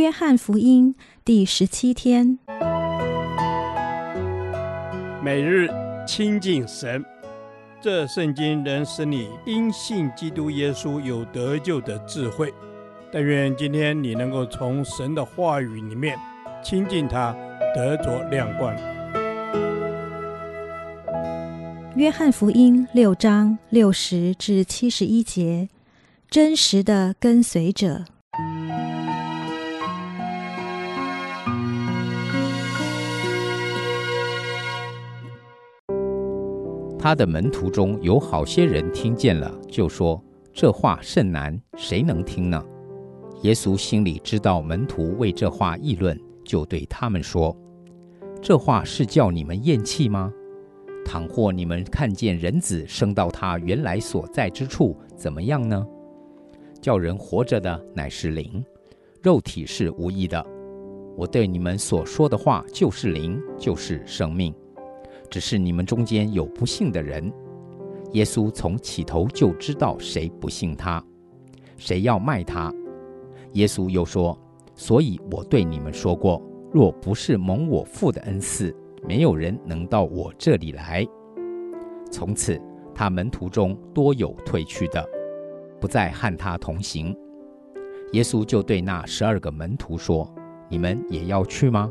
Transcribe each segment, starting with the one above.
约翰福音第十七天，每日亲近神，这圣经能使你因信基督耶稣有得救的智慧。但愿今天你能够从神的话语里面亲近他，得着亮光。约翰福音六章六十至七十一节，真实的跟随者。他的门徒中有好些人听见了，就说：“这话甚难，谁能听呢？”耶稣心里知道门徒为这话议论，就对他们说：“这话是叫你们厌弃吗？”倘或你们看见人子升到他原来所在之处，怎么样呢？叫人活着的乃是灵，肉体是无益的。我对你们所说的话就是灵，就是生命。只是你们中间有不信的人。耶稣从起头就知道谁不信他，谁要卖他。耶稣又说：“所以我对你们说过，若不是蒙我父的恩赐。”没有人能到我这里来。从此，他门徒中多有退去的，不再和他同行。耶稣就对那十二个门徒说：“你们也要去吗？”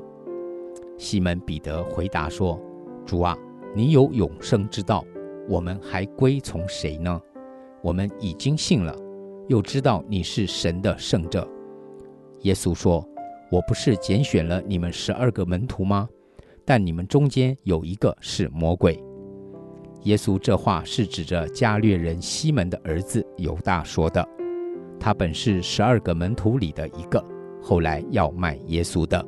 西门彼得回答说：“主啊，你有永生之道，我们还归从谁呢？我们已经信了，又知道你是神的圣者。”耶稣说：“我不是拣选了你们十二个门徒吗？”但你们中间有一个是魔鬼。耶稣这话是指着加略人西门的儿子犹大说的。他本是十二个门徒里的一个，后来要卖耶稣的。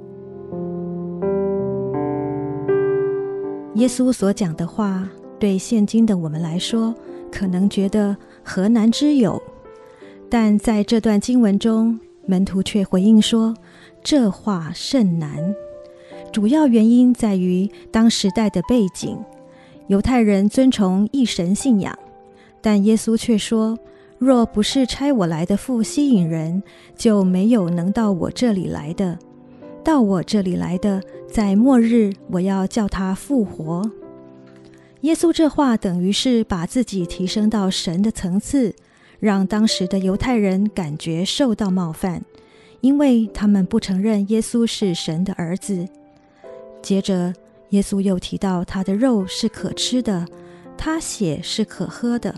耶稣所讲的话，对现今的我们来说，可能觉得何难之有。但在这段经文中，门徒却回应说：“这话甚难。”主要原因在于当时代的背景，犹太人尊崇一神信仰，但耶稣却说：“若不是差我来的父吸引人，就没有能到我这里来的。到我这里来的，在末日我要叫他复活。”耶稣这话等于是把自己提升到神的层次，让当时的犹太人感觉受到冒犯，因为他们不承认耶稣是神的儿子。接着，耶稣又提到他的肉是可吃的，他血是可喝的。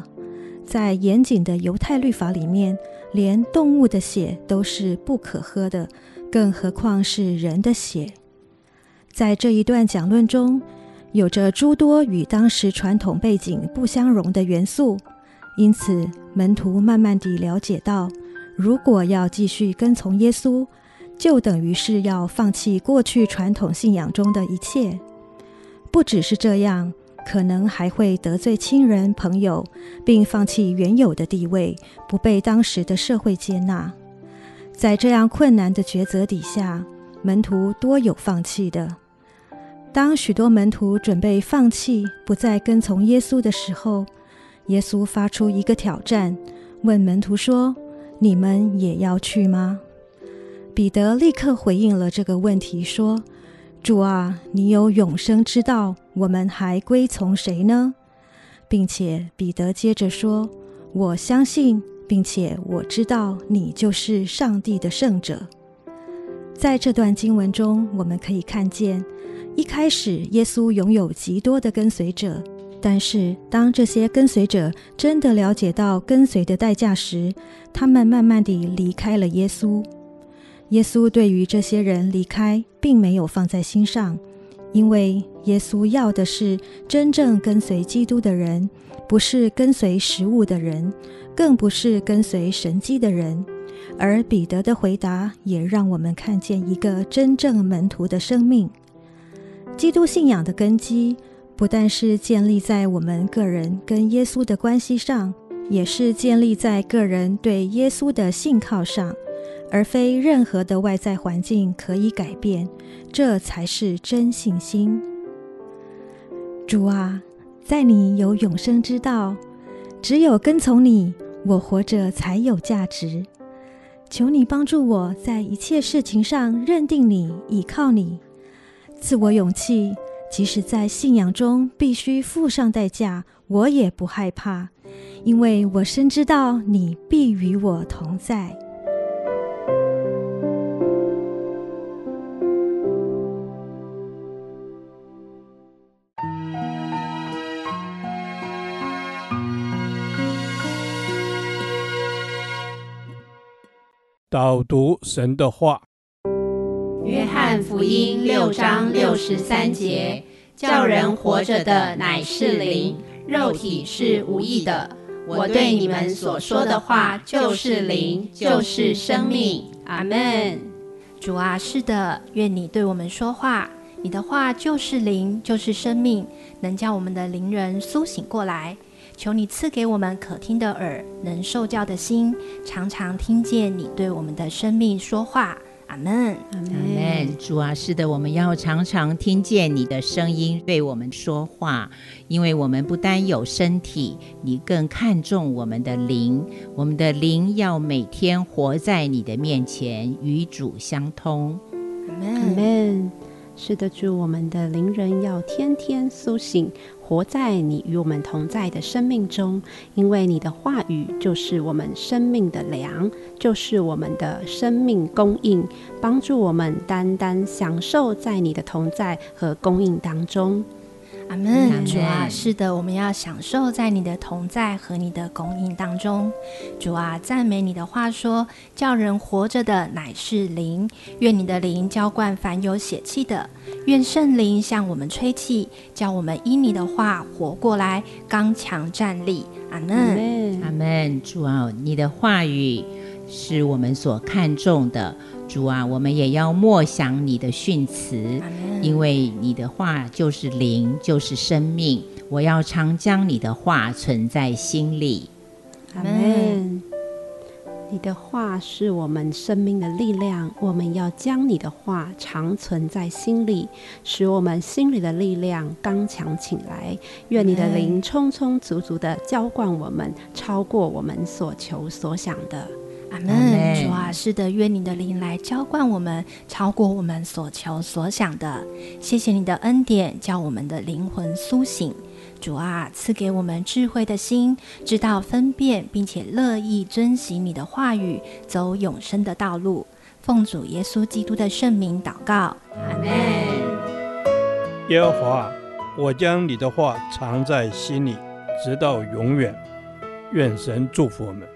在严谨的犹太律法里面，连动物的血都是不可喝的，更何况是人的血。在这一段讲论中，有着诸多与当时传统背景不相容的元素，因此门徒慢慢地了解到，如果要继续跟从耶稣，就等于是要放弃过去传统信仰中的一切，不只是这样，可能还会得罪亲人朋友，并放弃原有的地位，不被当时的社会接纳。在这样困难的抉择底下，门徒多有放弃的。当许多门徒准备放弃，不再跟从耶稣的时候，耶稣发出一个挑战，问门徒说：“你们也要去吗？”彼得立刻回应了这个问题，说：“主啊，你有永生之道，我们还归从谁呢？”并且彼得接着说：“我相信，并且我知道你就是上帝的圣者。”在这段经文中，我们可以看见，一开始耶稣拥有极多的跟随者，但是当这些跟随者真的了解到跟随的代价时，他们慢慢地离开了耶稣。耶稣对于这些人离开，并没有放在心上，因为耶稣要的是真正跟随基督的人，不是跟随食物的人，更不是跟随神迹的人。而彼得的回答也让我们看见一个真正门徒的生命。基督信仰的根基，不但是建立在我们个人跟耶稣的关系上，也是建立在个人对耶稣的信靠上。而非任何的外在环境可以改变，这才是真信心。主啊，在你有永生之道，只有跟从你，我活着才有价值。求你帮助我在一切事情上认定你、倚靠你，赐我勇气，即使在信仰中必须付上代价，我也不害怕，因为我深知道你必与我同在。导读神的话，约翰福音六章六十三节，叫人活着的乃是灵，肉体是无意的。我对你们所说的话就是灵，就是生命。阿门。主啊，是的，愿你对我们说话，你的话就是灵，就是生命，能叫我们的灵人苏醒过来。求你赐给我们可听的耳，能受教的心，常常听见你对我们的生命说话。阿门，阿门。主啊，是的，我们要常常听见你的声音对我们说话，因为我们不单有身体，你更看重我们的灵。我们的灵要每天活在你的面前，与主相通。阿门，阿门。是的，主，我们的灵人要天天苏醒。活在你与我们同在的生命中，因为你的话语就是我们生命的粮，就是我们的生命供应，帮助我们单单享受在你的同在和供应当中。阿门，主啊，是的，我们要享受在你的同在和你的供应当中。主啊，赞美你的话说，叫人活着的乃是灵。愿你的灵浇灌凡有血气的。愿圣灵向我们吹气，叫我们因你的话活过来，刚强站立。阿门，阿门。主啊，你的话语是我们所看重的。主啊，我们也要默想你的训词，因为你的话就是灵，就是生命。我要常将你的话存在心里。阿门。你的话是我们生命的力量，我们要将你的话常存在心里，使我们心里的力量刚强起来。愿你的灵充充足足的浇灌我们，超过我们所求所想的。阿门，主啊，是的，愿你的灵来浇灌我们，超过我们所求所想的。谢谢你的恩典，叫我们的灵魂苏醒。主啊，赐给我们智慧的心，知道分辨，并且乐意遵行你的话语，走永生的道路。奉主耶稣基督的圣名祷告，阿门。耶和华，我将你的话藏在心里，直到永远。愿神祝福我们。